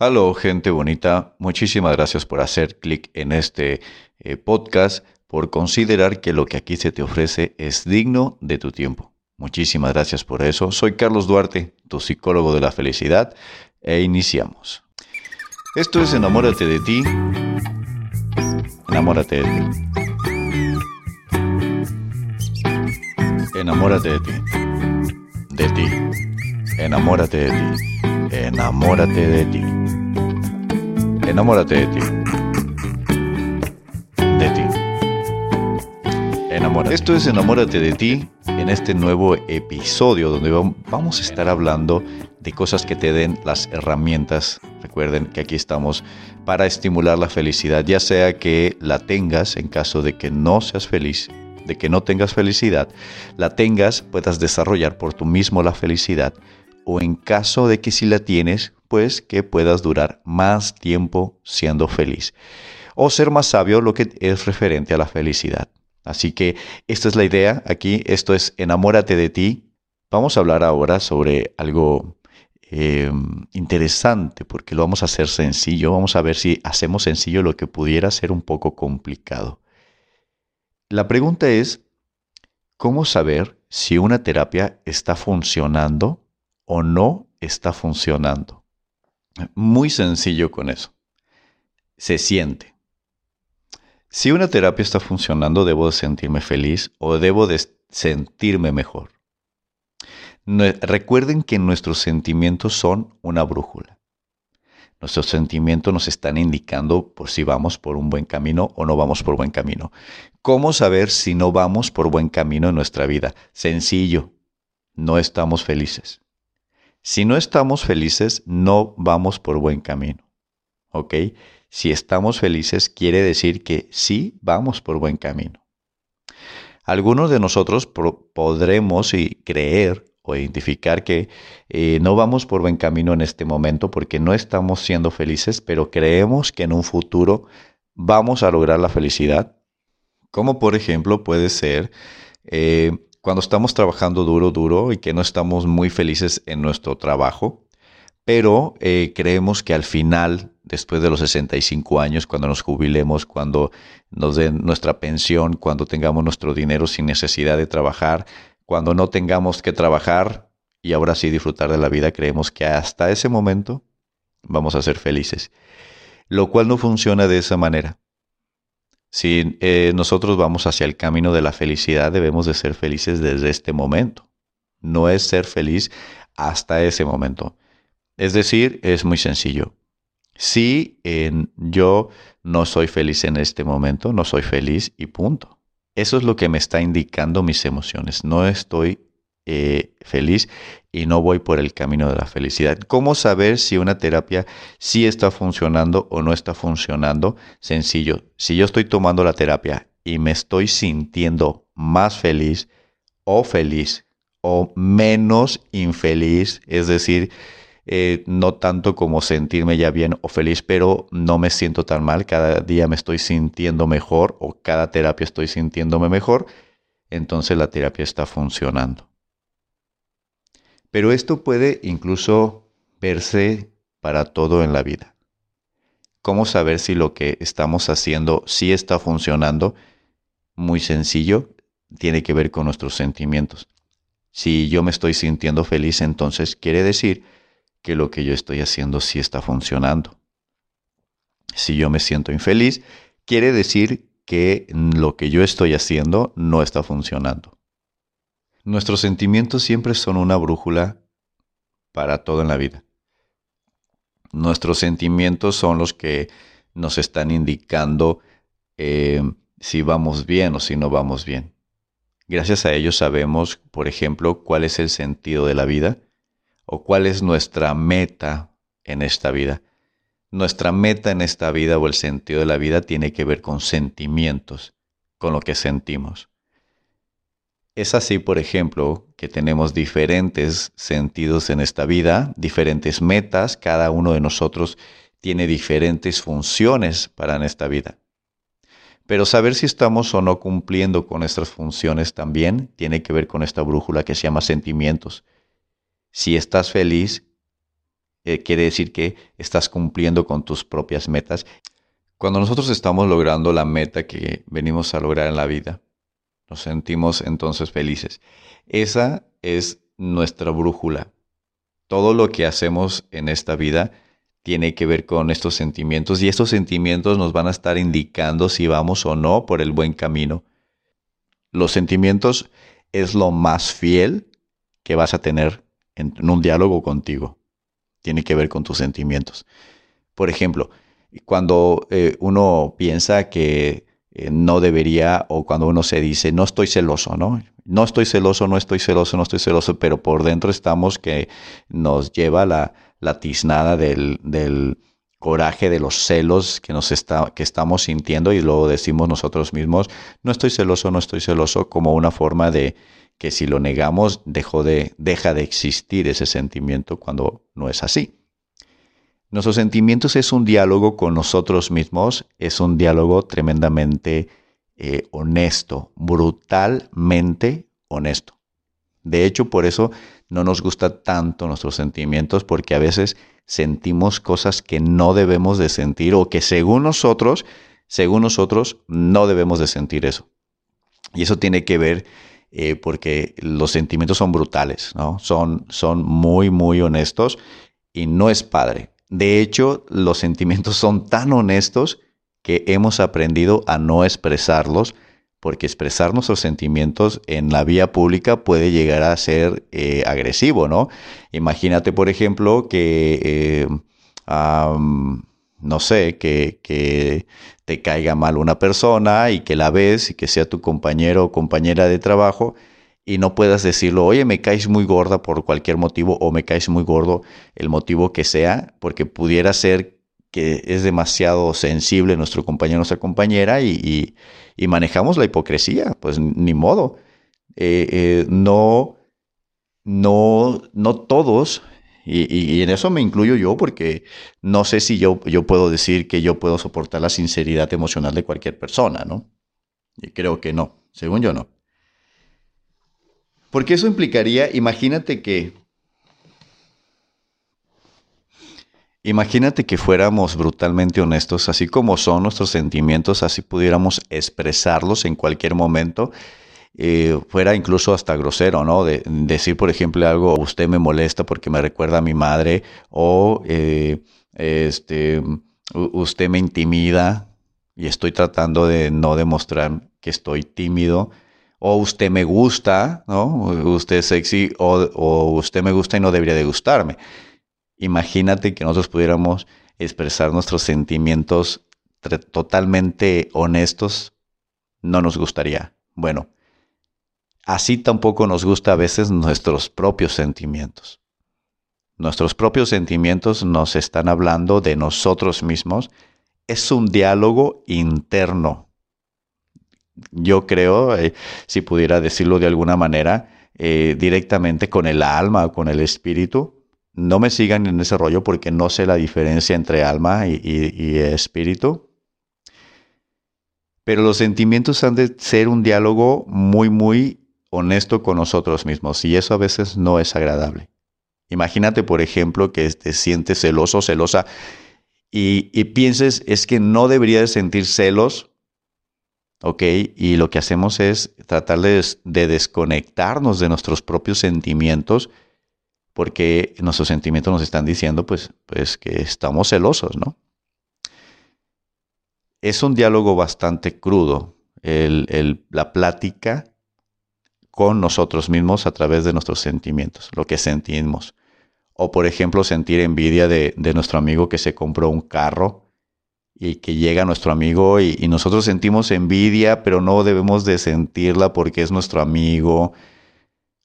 Aló, gente bonita. Muchísimas gracias por hacer clic en este eh, podcast, por considerar que lo que aquí se te ofrece es digno de tu tiempo. Muchísimas gracias por eso. Soy Carlos Duarte, tu psicólogo de la felicidad, e iniciamos. Esto es Enamórate de ti. Enamórate de ti. Enamórate de ti. De ti. Enamórate de ti. Enamórate de ti. Enamórate de ti. De ti. Enamórate. Esto es Enamórate de ti en este nuevo episodio donde vamos a estar hablando de cosas que te den las herramientas. Recuerden que aquí estamos para estimular la felicidad, ya sea que la tengas en caso de que no seas feliz de que no tengas felicidad, la tengas, puedas desarrollar por tú mismo la felicidad, o en caso de que si la tienes, pues que puedas durar más tiempo siendo feliz. O ser más sabio lo que es referente a la felicidad. Así que esta es la idea aquí, esto es enamórate de ti. Vamos a hablar ahora sobre algo eh, interesante porque lo vamos a hacer sencillo. Vamos a ver si hacemos sencillo lo que pudiera ser un poco complicado. La pregunta es, ¿cómo saber si una terapia está funcionando o no está funcionando? Muy sencillo con eso. Se siente. Si una terapia está funcionando, debo de sentirme feliz o debo de sentirme mejor. recuerden que nuestros sentimientos son una brújula. Nuestros sentimientos nos están indicando por si vamos por un buen camino o no vamos por buen camino. ¿Cómo saber si no vamos por buen camino en nuestra vida? Sencillo, no estamos felices. Si no estamos felices, no vamos por buen camino. ¿Ok? Si estamos felices, quiere decir que sí vamos por buen camino. Algunos de nosotros podremos creer o identificar que eh, no vamos por buen camino en este momento porque no estamos siendo felices, pero creemos que en un futuro vamos a lograr la felicidad. Como por ejemplo puede ser eh, cuando estamos trabajando duro, duro y que no estamos muy felices en nuestro trabajo, pero eh, creemos que al final, después de los 65 años, cuando nos jubilemos, cuando nos den nuestra pensión, cuando tengamos nuestro dinero sin necesidad de trabajar, cuando no tengamos que trabajar y ahora sí disfrutar de la vida, creemos que hasta ese momento vamos a ser felices. Lo cual no funciona de esa manera. Si eh, nosotros vamos hacia el camino de la felicidad, debemos de ser felices desde este momento. No es ser feliz hasta ese momento. Es decir, es muy sencillo. Si yo no soy feliz en este momento, no soy feliz y punto. Eso es lo que me está indicando mis emociones. No estoy eh, feliz y no voy por el camino de la felicidad. ¿Cómo saber si una terapia sí está funcionando o no está funcionando? Sencillo, si yo estoy tomando la terapia y me estoy sintiendo más feliz o feliz o menos infeliz, es decir, eh, no tanto como sentirme ya bien o feliz, pero no me siento tan mal, cada día me estoy sintiendo mejor o cada terapia estoy sintiéndome mejor, entonces la terapia está funcionando. Pero esto puede incluso verse para todo en la vida. ¿Cómo saber si lo que estamos haciendo sí está funcionando? Muy sencillo, tiene que ver con nuestros sentimientos. Si yo me estoy sintiendo feliz, entonces quiere decir que lo que yo estoy haciendo sí está funcionando. Si yo me siento infeliz, quiere decir que lo que yo estoy haciendo no está funcionando. Nuestros sentimientos siempre son una brújula para todo en la vida. Nuestros sentimientos son los que nos están indicando eh, si vamos bien o si no vamos bien. Gracias a ellos sabemos, por ejemplo, cuál es el sentido de la vida o cuál es nuestra meta en esta vida. Nuestra meta en esta vida o el sentido de la vida tiene que ver con sentimientos, con lo que sentimos. Es así, por ejemplo, que tenemos diferentes sentidos en esta vida, diferentes metas, cada uno de nosotros tiene diferentes funciones para en esta vida. Pero saber si estamos o no cumpliendo con nuestras funciones también tiene que ver con esta brújula que se llama sentimientos. Si estás feliz, eh, quiere decir que estás cumpliendo con tus propias metas. Cuando nosotros estamos logrando la meta que venimos a lograr en la vida, nos sentimos entonces felices. Esa es nuestra brújula. Todo lo que hacemos en esta vida tiene que ver con estos sentimientos y estos sentimientos nos van a estar indicando si vamos o no por el buen camino. Los sentimientos es lo más fiel que vas a tener en, un diálogo contigo. Tiene que ver con tus sentimientos. Por ejemplo, cuando eh, uno piensa que eh, no debería o cuando uno se dice no estoy celoso, ¿no? No estoy celoso, no estoy celoso, no estoy celoso, pero por dentro estamos que nos lleva la, la tiznada del, del, coraje, de los celos que, nos está, que estamos sintiendo y luego decimos nosotros mismos, no estoy celoso, no estoy celoso, como una forma de que si lo negamos dejó de, deja de existir ese sentimiento cuando no es así. Nuestros sentimientos es un diálogo con nosotros mismos, es un diálogo tremendamente eh, honesto, brutalmente honesto. De hecho, por eso no nos gusta tanto nuestros sentimientos, porque a veces sentimos cosas que no debemos de sentir o que según nosotros, según nosotros, no debemos de sentir eso. Y eso tiene que ver eh, porque los sentimientos son brutales, ¿no? Son, son muy, muy honestos y no es padre. De hecho, los sentimientos son tan honestos que hemos aprendido a no expresarlos, porque expresar nuestros sentimientos en la vía pública puede llegar a ser eh, agresivo, ¿no? Imagínate, por ejemplo, que, eh, no sé, que, que, te caiga mal una persona y que la ves y que sea tu compañero o compañera de trabajo y no puedas decirlo, oye, me caes muy gorda por cualquier motivo o me caes muy gordo el motivo que sea, porque pudiera ser que es demasiado sensible nuestro compañero nuestra compañera y, manejamos la hipocresía, pues ni modo. Eh, eh, no, no, no todos, y, en eso me incluyo yo, porque no sé si yo, yo puedo decir que yo puedo soportar la sinceridad emocional de cualquier persona, ¿no? Y creo que no, según yo no. Porque eso implicaría, imagínate que, imagínate que fuéramos brutalmente honestos, así como son nuestros sentimientos, así pudiéramos expresarlos en cualquier momento, eh, fuera incluso hasta grosero, ¿no? De, decir, por ejemplo, algo, usted me molesta porque me recuerda a mi madre, o eh, este, usted me intimida y estoy tratando de no demostrar que estoy tímido o usted me gusta, ¿no? Usted es sexy, o, usted me gusta y no debería de gustarme. Imagínate que nosotros pudiéramos expresar nuestros sentimientos totalmente honestos, no nos gustaría. Bueno, así tampoco nos gusta a veces nuestros propios sentimientos. Nuestros propios sentimientos nos están hablando de nosotros mismos. Es un diálogo interno yo creo, eh, si pudiera decirlo de alguna manera, eh, directamente con el alma o con el espíritu. No me sigan en ese rollo porque no sé la diferencia entre alma y, espíritu. Pero los sentimientos han de ser un diálogo muy, muy honesto con nosotros mismos y eso a veces no es agradable. Imagínate, por ejemplo, que te sientes celoso, celosa y, y pienses es que no debería de sentir celos ¿ok? Y lo que hacemos es tratar de, desconectarnos de nuestros propios sentimientos porque nuestros sentimientos nos están diciendo pues, pues que estamos celosos, ¿no? Es un diálogo bastante crudo, la plática con nosotros mismos a través de nuestros sentimientos, lo que sentimos. O por ejemplo, sentir envidia de, de nuestro amigo que se compró un carro y que llega nuestro amigo y, nosotros sentimos envidia, pero no debemos de sentirla porque es nuestro amigo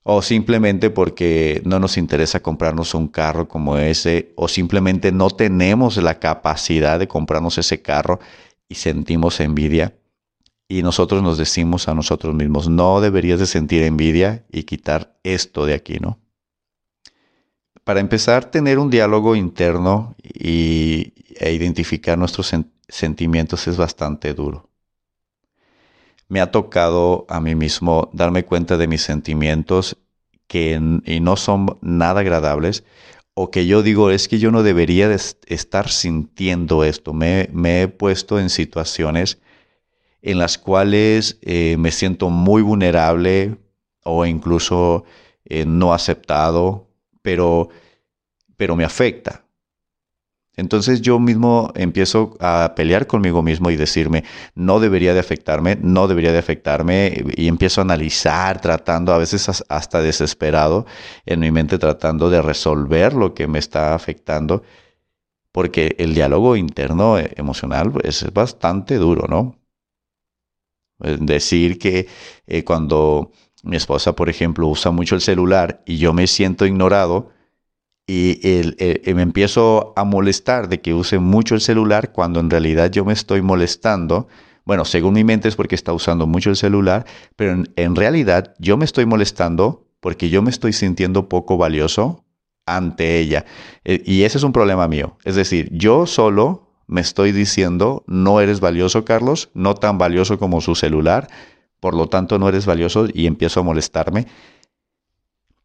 o simplemente porque no nos interesa comprarnos un carro como ese o simplemente no tenemos la capacidad de comprarnos ese carro y sentimos envidia y nosotros nos decimos a nosotros mismos, no deberías de sentir envidia y quitar esto de aquí, ¿no? Para empezar, tener un diálogo interno y, e identificar nuestros sentimientos es bastante duro. Me ha tocado a mí mismo darme cuenta de mis sentimientos que y no son nada agradables o que yo digo es que yo no debería de estar sintiendo esto. Me, he puesto en situaciones en las cuales eh, me siento muy vulnerable o incluso eh, no aceptado, pero, pero me afecta. Entonces yo mismo empiezo a pelear conmigo mismo y decirme, no debería de afectarme, no debería de afectarme, y empiezo a analizar, tratando, a veces hasta desesperado en mi mente, tratando de resolver lo que me está afectando, porque el diálogo interno eh, emocional es bastante duro, ¿no? Decir que eh, cuando mi esposa, por ejemplo, usa mucho el celular y yo me siento ignorado, y me empiezo a molestar de que use mucho el celular cuando en realidad yo me estoy molestando. Bueno, según mi mente es porque está usando mucho el celular, pero en, realidad yo me estoy molestando porque yo me estoy sintiendo poco valioso ante ella. Eh, y ese es un problema mío. Es decir, yo solo me estoy diciendo, no eres valioso, Carlos, no tan valioso como su celular, por lo tanto no eres valioso y empiezo a molestarme.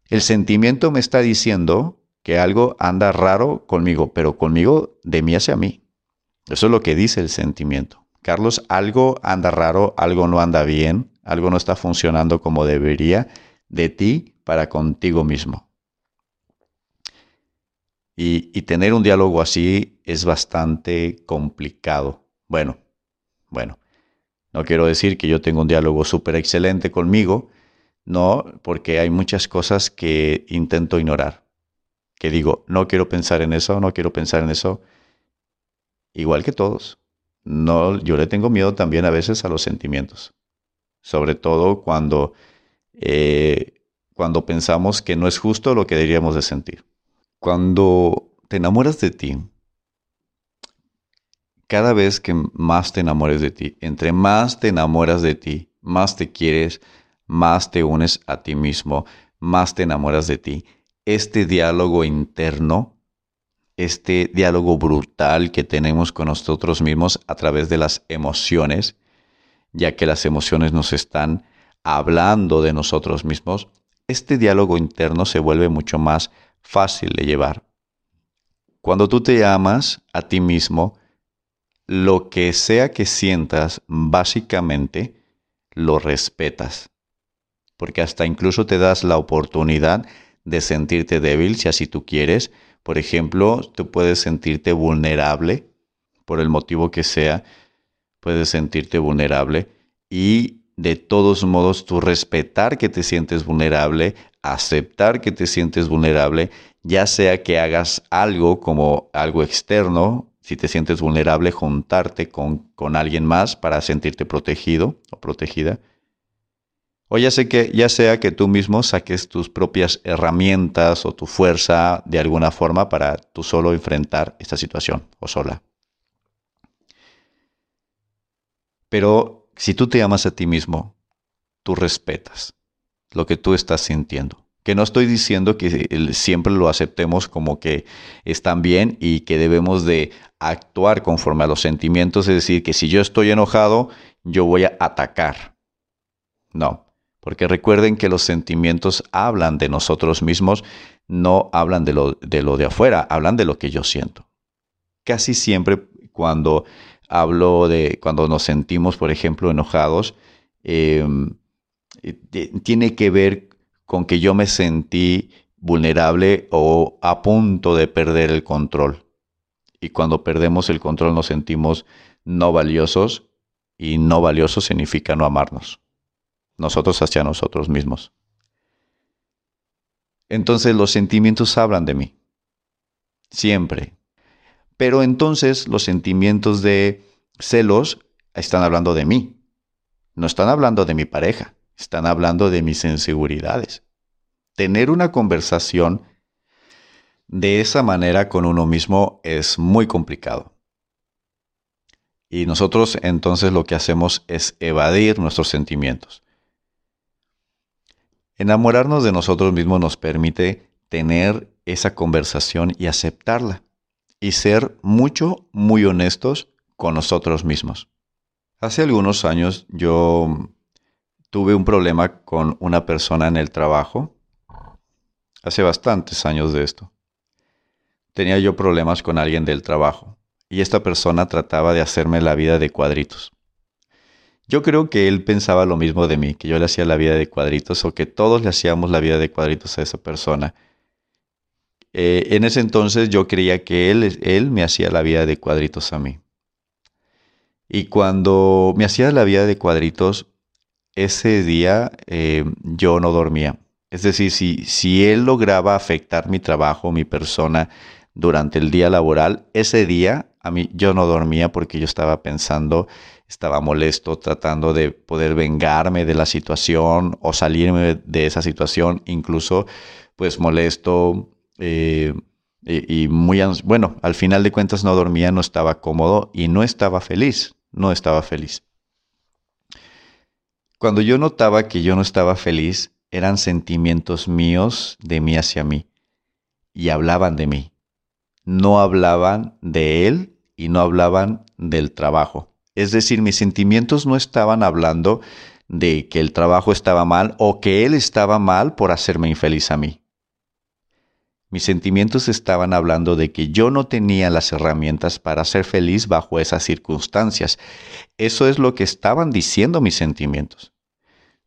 El sentimiento me está diciendo, que algo anda raro conmigo, pero conmigo de mí hacia mí. Eso es lo que dice el sentimiento. Carlos, algo anda raro, algo no anda bien, algo no está funcionando como debería de ti para contigo mismo. Y, y tener un diálogo así es bastante complicado. Bueno, bueno, no quiero decir que yo tengo un diálogo súper excelente conmigo, no, porque hay muchas cosas que intento ignorar que digo, no quiero pensar en eso, no quiero pensar en eso, igual que todos. No, yo le tengo miedo también a veces a los sentimientos, sobre todo cuando, eh, cuando pensamos que no es justo lo que deberíamos de sentir. Cuando te enamoras de ti, cada vez que más te enamores de ti, entre más te enamoras de ti, más te quieres, más te unes a ti mismo, más te enamoras de ti, este diálogo interno, este diálogo brutal que tenemos con nosotros mismos a través de las emociones, ya que las emociones nos están hablando de nosotros mismos, este diálogo interno se vuelve mucho más fácil de llevar. Cuando tú te amas a ti mismo, lo que sea que sientas, básicamente lo respetas, porque hasta incluso te das la oportunidad de sentirte débil, si así tú quieres. Por ejemplo, tú puedes sentirte vulnerable, por el motivo que sea, puedes sentirte vulnerable y de todos modos tú respetar que te sientes vulnerable, aceptar que te sientes vulnerable, ya sea que hagas algo como algo externo, si te sientes vulnerable, juntarte con, con alguien más para sentirte protegido o protegida o ya, sé que, ya sea que tú mismo saques tus propias herramientas o tu fuerza de alguna forma para tú solo enfrentar esta situación o sola. Pero si tú te amas a ti mismo, tú respetas lo que tú estás sintiendo. Que no estoy diciendo que siempre lo aceptemos como que están bien y que debemos de actuar conforme a los sentimientos, es decir, que si yo estoy enojado, yo voy a atacar. No, porque recuerden que los sentimientos hablan de nosotros mismos, no hablan de lo, de afuera, hablan de lo que yo siento. Casi siempre cuando hablo de, cuando nos sentimos, por ejemplo, enojados, em, eh, tiene que ver con que yo me sentí vulnerable o a punto de perder el control. Y cuando perdemos el control nos sentimos no valiosos y no valiosos significa no amarnos nosotros hacia nosotros mismos. Entonces los sentimientos hablan de mí, siempre. Pero entonces los sentimientos de celos están hablando de mí, no están hablando de mi pareja, están hablando de mis inseguridades. Tener una conversación de esa manera con uno mismo es muy complicado. Y nosotros entonces lo que hacemos es evadir nuestros sentimientos. Enamorarnos de nosotros mismos nos permite tener esa conversación y aceptarla y ser mucho, muy honestos con nosotros mismos. Hace algunos años yo tuve un problema con una persona en el trabajo. Hace bastantes años de esto. tenía yo problemas con alguien del trabajo y esta persona trataba de hacerme la vida de cuadritos. Yo creo que él pensaba lo mismo de mí, que yo le hacía la vida de cuadritos o que todos le hacíamos la vida de cuadritos a esa persona. Eh, en ese entonces yo creía que él, él me hacía la vida de cuadritos a mí. Y cuando me hacía la vida de cuadritos, ese día eh, yo no dormía. Es decir, si, si él lograba afectar mi trabajo, mi persona durante el día laboral, ese día a mí yo no dormía porque yo estaba pensando, estaba molesto, tratando de poder vengarme de la situación o salirme de esa situación, incluso pues molesto eh, y, y muy, bueno, al final de cuentas no dormía, no estaba cómodo y no estaba feliz, no estaba feliz. Cuando yo notaba que yo no estaba feliz, eran sentimientos míos de mí hacia mí y hablaban de mí. No hablaban de él y no hablaban del trabajo. Es decir, mis sentimientos no estaban hablando de que el trabajo estaba mal o que él estaba mal por hacerme infeliz a mí. Mis sentimientos estaban hablando de que yo no tenía las herramientas para ser feliz bajo esas circunstancias. Eso es lo que estaban diciendo mis sentimientos.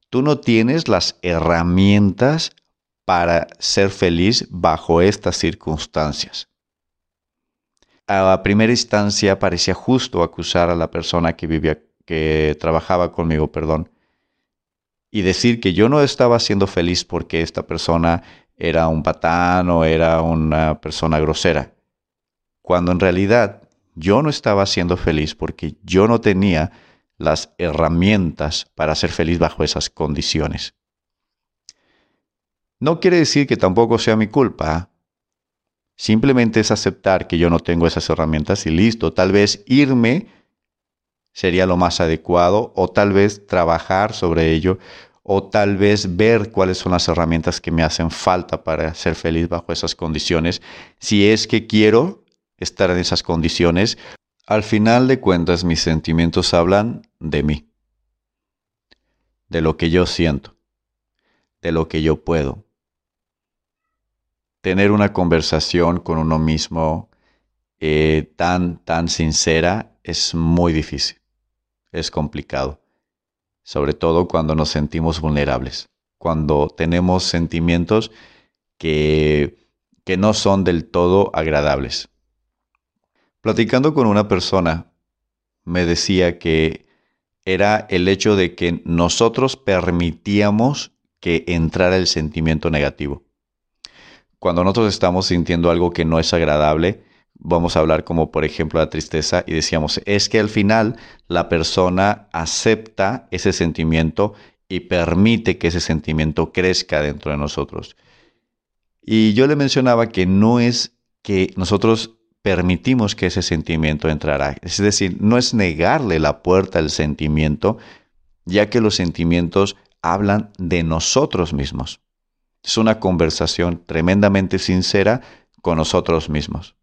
Tú no tienes las herramientas para ser feliz bajo estas circunstancias. A primera instancia parecía justo acusar a la persona que vivía, que trabajaba conmigo, perdón, y decir que yo no estaba siendo feliz porque esta persona era un patán o era una persona grosera, cuando en realidad yo no estaba siendo feliz porque yo no tenía las herramientas para ser feliz bajo esas condiciones. No quiere decir que tampoco sea mi culpa. Simplemente es aceptar que yo no tengo esas herramientas y listo. Tal vez irme sería lo más adecuado o tal vez trabajar sobre ello o tal vez ver cuáles son las herramientas que me hacen falta para ser feliz bajo esas condiciones, si es que quiero estar en esas condiciones. Al final de cuentas mis sentimientos hablan de mí, de lo que yo siento, de lo que yo puedo. Tener una conversación con uno mismo eh, tan, tan sincera es muy difícil, es complicado sobre todo cuando nos sentimos vulnerables, cuando tenemos sentimientos que, que no son del todo agradables. Platicando con una persona, me decía que era el hecho de que nosotros permitíamos que entrara el sentimiento negativo. Cuando nosotros estamos sintiendo algo que no es agradable, vamos a hablar como por ejemplo la tristeza y decíamos, es que al final la persona acepta ese sentimiento y permite que ese sentimiento crezca dentro de nosotros. Y yo le mencionaba que no es que nosotros permitimos que ese sentimiento entrara, es decir, no es negarle la puerta al sentimiento, ya que los sentimientos hablan de nosotros mismos. Es una conversación tremendamente sincera con nosotros mismos.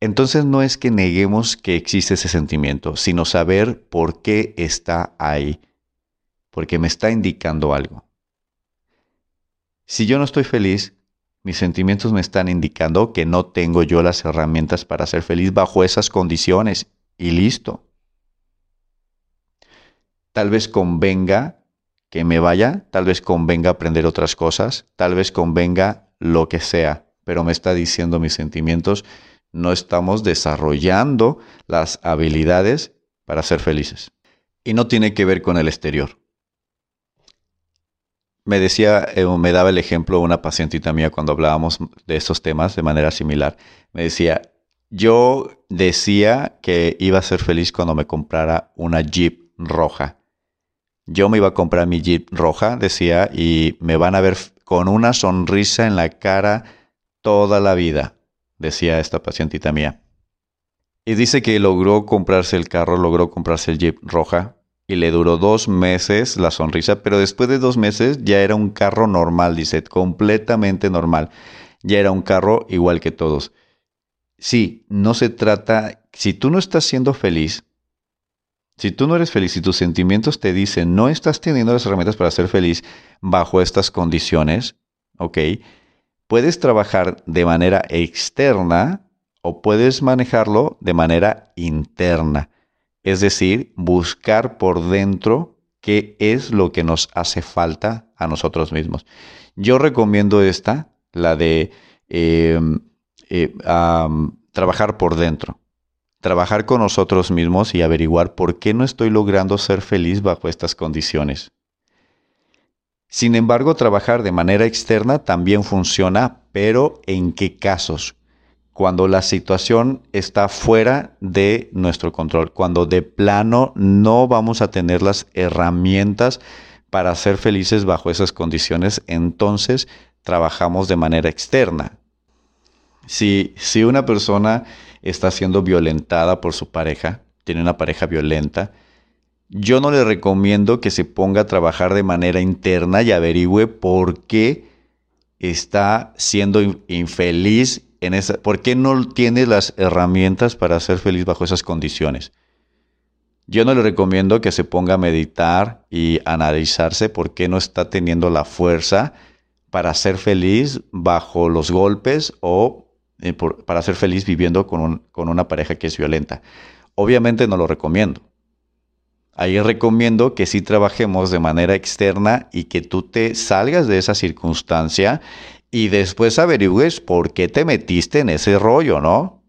Entonces no es que neguemos que existe ese sentimiento, sino saber por qué está ahí, porque me está indicando algo. Si yo no estoy feliz, mis sentimientos me están indicando que no tengo yo las herramientas para ser feliz bajo esas condiciones y listo. Tal vez convenga que me vaya, tal vez convenga aprender otras cosas, tal vez convenga lo que sea, pero me está diciendo mis sentimientos no estamos desarrollando las habilidades para ser felices. Y no tiene que ver con el exterior. Me decía, eh, me daba el ejemplo una pacientita mía cuando hablábamos de estos temas de manera similar. Me decía, yo decía que iba a ser feliz cuando me comprara una Jeep roja. Yo me iba a comprar mi Jeep roja, decía, y me van a ver con una sonrisa en la cara toda la vida decía esta pacientita mía. Y dice que logró comprarse el carro, logró comprarse el Jeep roja y le duró dos meses la sonrisa, pero después de dos meses ya era un carro normal, dice, completamente normal. Ya era un carro igual que todos. Sí, no se trata, si tú no estás siendo feliz, si tú no eres feliz y tus sentimientos te dicen no estás teniendo las herramientas para ser feliz bajo estas condiciones, ¿ok? puedes trabajar de manera externa o puedes manejarlo de manera interna. Es decir, buscar por dentro qué es lo que nos hace falta a nosotros mismos. Yo recomiendo esta, la de em, eh, trabajar por dentro. Trabajar con nosotros mismos y averiguar por qué no estoy logrando ser feliz bajo estas condiciones. Sin embargo, trabajar de manera externa también funciona, pero ¿en qué casos? Cuando la situación está fuera de nuestro control, cuando de plano no vamos a tener las herramientas para ser felices bajo esas condiciones, entonces trabajamos de manera externa. Si, si una persona está siendo violentada por su pareja, tiene una pareja violenta, yo no le recomiendo que se ponga a trabajar de manera interna y averigüe por qué está siendo infeliz en esa, por qué no tiene las herramientas para ser feliz bajo esas condiciones. Yo no le recomiendo que se ponga a meditar y analizarse por qué no está teniendo la fuerza para ser feliz bajo los golpes o eh, para ser feliz viviendo con, con una pareja que es violenta. Obviamente no lo recomiendo. Ahí recomiendo que sí trabajemos de manera externa y que tú te salgas de esa circunstancia y después averigües por qué te metiste en ese rollo, ¿no?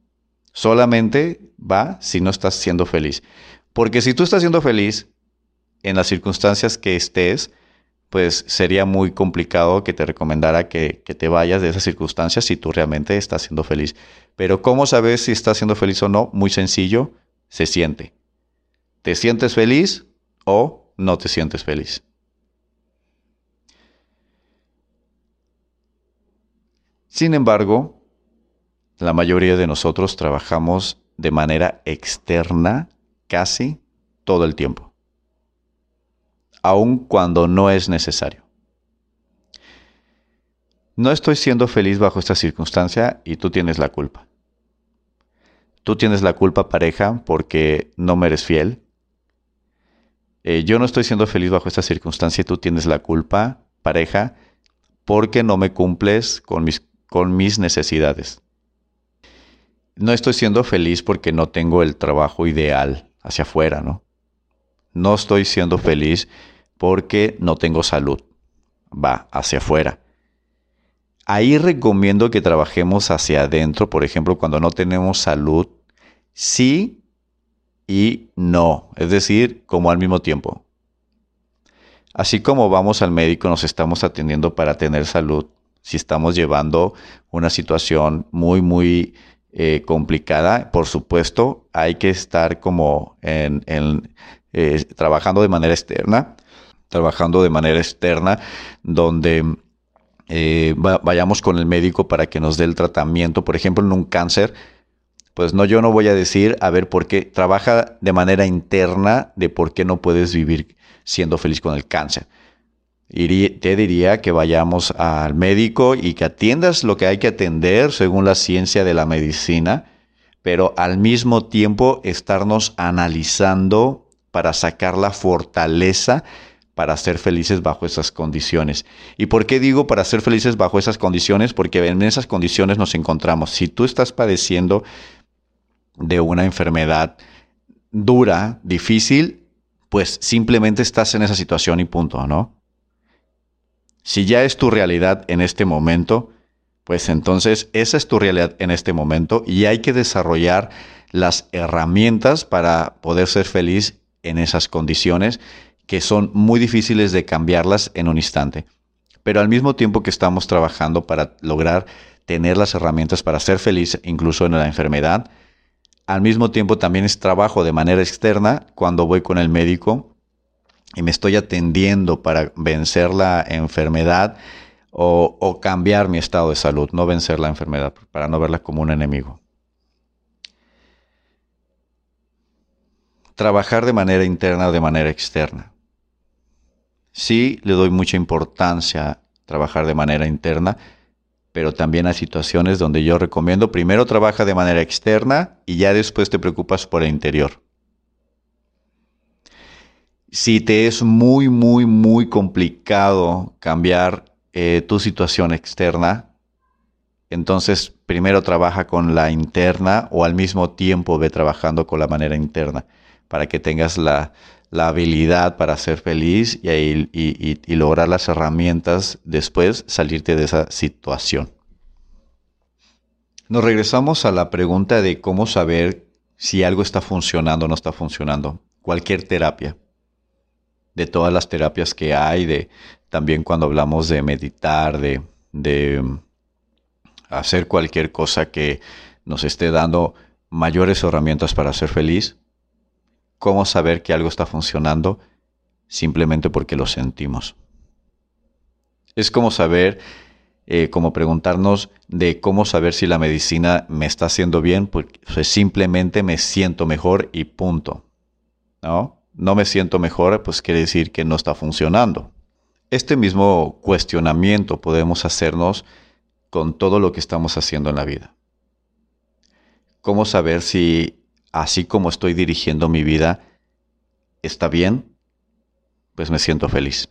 Solamente va si no estás siendo feliz. Porque si tú estás siendo feliz en las circunstancias que estés, pues sería muy complicado que te recomendara que, te vayas de esas circunstancias si tú realmente estás siendo feliz. Pero ¿cómo sabes si estás siendo feliz o no? Muy sencillo, se siente. ¿Te sientes feliz o no te sientes feliz? Sin embargo, la mayoría de nosotros trabajamos de manera externa casi todo el tiempo, aun cuando no es necesario. No estoy siendo feliz bajo esta circunstancia y tú tienes la culpa. Tú tienes la culpa pareja porque no me eres fiel, eh, yo no estoy siendo feliz bajo esta circunstancia y tú tienes la culpa, pareja, porque no me cumples con mis, con mis necesidades. No estoy siendo feliz porque no tengo el trabajo ideal hacia afuera, ¿no? No estoy siendo feliz porque no tengo salud. Va, hacia afuera. Ahí recomiendo que trabajemos hacia adentro, por ejemplo, cuando no tenemos salud, sí y no, es decir, como al mismo tiempo. Así como vamos al médico, nos estamos atendiendo para tener salud. Si estamos llevando una situación muy, muy eh, complicada, por supuesto, hay que estar como eh, trabajando de manera externa, trabajando de manera externa, donde eh, vayamos con el médico para que nos dé el tratamiento. Por ejemplo, en un cáncer, pues no, yo no voy a decir, a ver, por qué trabaja de manera interna de por qué no puedes vivir siendo feliz con el cáncer. te diría que vayamos al médico y que atiendas lo que hay que atender según la ciencia de la medicina, pero al mismo tiempo estarnos analizando para sacar la fortaleza para ser felices bajo esas condiciones. ¿Y por qué digo para ser felices bajo esas condiciones? Porque en esas condiciones nos encontramos. Si tú estás padeciendo de una enfermedad dura, difícil, pues simplemente estás en esa situación y punto, ¿no? Si ya es tu realidad en este momento, pues entonces esa es tu realidad en este momento y hay que desarrollar las herramientas para poder ser feliz en esas condiciones que son muy difíciles de cambiarlas en un instante. Pero al mismo tiempo que estamos trabajando para lograr tener las herramientas para ser feliz incluso en la enfermedad, al mismo tiempo también es trabajo de manera externa cuando voy con el médico y me estoy atendiendo para vencer la enfermedad o, cambiar mi estado de salud, no vencer la enfermedad, para no verla como un enemigo. Trabajar de manera interna o de manera externa. Sí, le doy mucha importancia a trabajar de manera interna, pero también hay situaciones donde yo recomiendo primero trabaja de manera externa y ya después te preocupas por el interior. Si te es muy, muy, muy complicado cambiar eh, tu situación externa, entonces primero trabaja con la interna o al mismo tiempo ve trabajando con la manera interna para que tengas la, habilidad para ser feliz y, y lograr las herramientas después salirte de esa situación. Nos regresamos a la pregunta de cómo saber si algo está funcionando o no está funcionando. Cualquier terapia. De todas las terapias que hay, de también cuando hablamos de meditar, de, de hacer cualquier cosa que nos esté dando mayores herramientas para ser feliz. ¿Cómo saber que algo está funcionando? Simplemente porque lo sentimos. Es como saber eh, como preguntarnos de cómo saber si la medicina me está haciendo bien, pues simplemente me siento mejor y punto. ¿No? No me siento mejor, pues quiere decir que no está funcionando. Este mismo cuestionamiento podemos hacernos con todo lo que estamos haciendo en la vida. ¿Cómo saber si así como estoy dirigiendo mi vida está bien? Pues me siento feliz.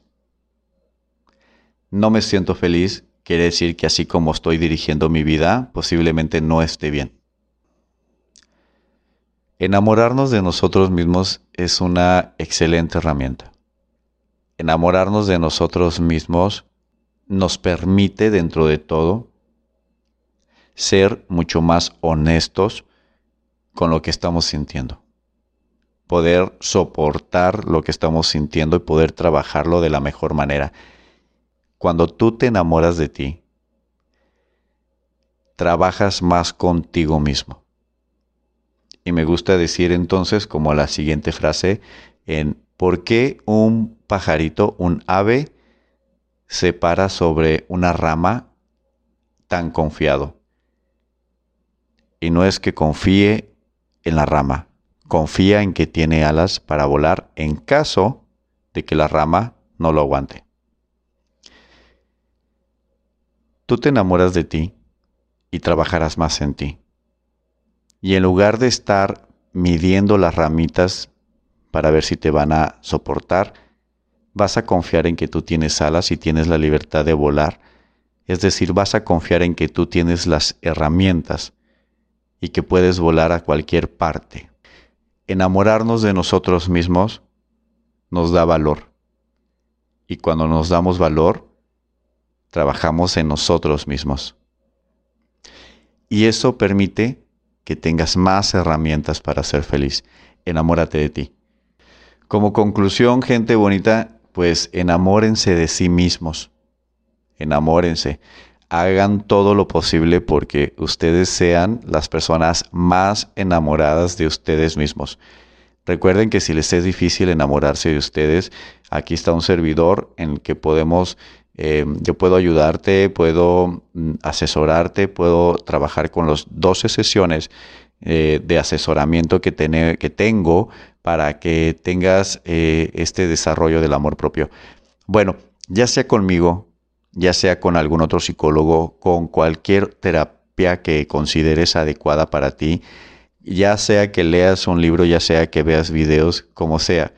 No me siento feliz quiere decir que así como estoy dirigiendo mi vida, posiblemente no esté bien. Enamorarnos de nosotros mismos es una excelente herramienta. Enamorarnos de nosotros mismos nos permite, dentro de todo, ser mucho más honestos con lo que estamos sintiendo. Poder soportar lo que estamos sintiendo y poder trabajarlo de la mejor manera cuando tú te enamoras de ti, trabajas más contigo mismo. Y me gusta decir entonces, como la siguiente frase, en ¿por qué un pajarito, un ave, se para sobre una rama tan confiado? Y no es que confíe en la rama, confía en que tiene alas para volar en caso de que la rama no lo aguante. tú te enamoras de ti y trabajarás más en ti. Y en lugar de estar midiendo las ramitas para ver si te van a soportar, vas a confiar en que tú tienes alas y tienes la libertad de volar. Es decir, vas a confiar en que tú tienes las herramientas y que puedes volar a cualquier parte. Enamorarnos de nosotros mismos nos da valor. Y cuando nos damos valor, trabajamos en nosotros mismos. Y eso permite que tengas más herramientas para ser feliz. Enamórate de ti. Como conclusión, gente bonita, pues enamórense de sí mismos. Enamórense. Hagan todo lo posible porque ustedes sean las personas más enamoradas de ustedes mismos. Recuerden que si les es difícil enamorarse de ustedes, aquí está un servidor en el que podemos Em, yo puedo ayudarte, puedo mm, asesorarte, puedo trabajar con las 12 sesiones eh, de asesoramiento que, que, tengo para que tengas eh, este desarrollo del amor propio. Bueno, ya sea conmigo, ya sea con algún otro psicólogo, con cualquier terapia que consideres adecuada para ti, ya sea que leas un libro, ya sea que veas videos, como sea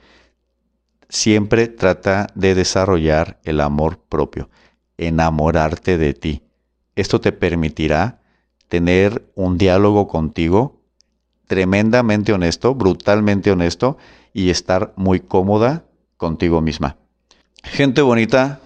siempre trata de desarrollar el amor propio, enamorarte de ti. Esto te permitirá tener un diálogo contigo tremendamente honesto, brutalmente honesto y estar muy cómoda contigo misma. Gente bonita,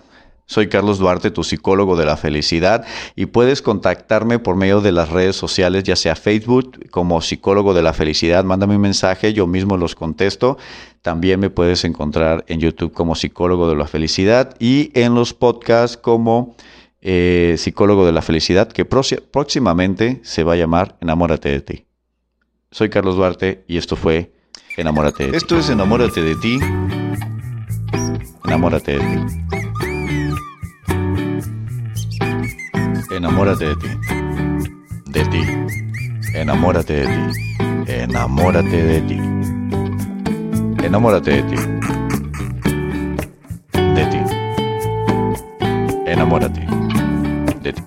soy Carlos Duarte, tu psicólogo de la felicidad, y puedes contactarme por medio de las redes sociales, ya sea Facebook como psicólogo de la felicidad. Mándame un mensaje, yo mismo los contesto. También me puedes encontrar en YouTube como psicólogo de la felicidad y en los podcasts como eh, psicólogo de la felicidad, que próximamente se va a llamar Enamórate de ti. Soy Carlos Duarte y esto fue Enamórate de ti. Esto es Enamórate de ti. Enamórate de ti. Enamórate de ti. De ti. Enamórate de ti. Enamórate de ti. Enamórate de ti. De ti. Enamórate de ti.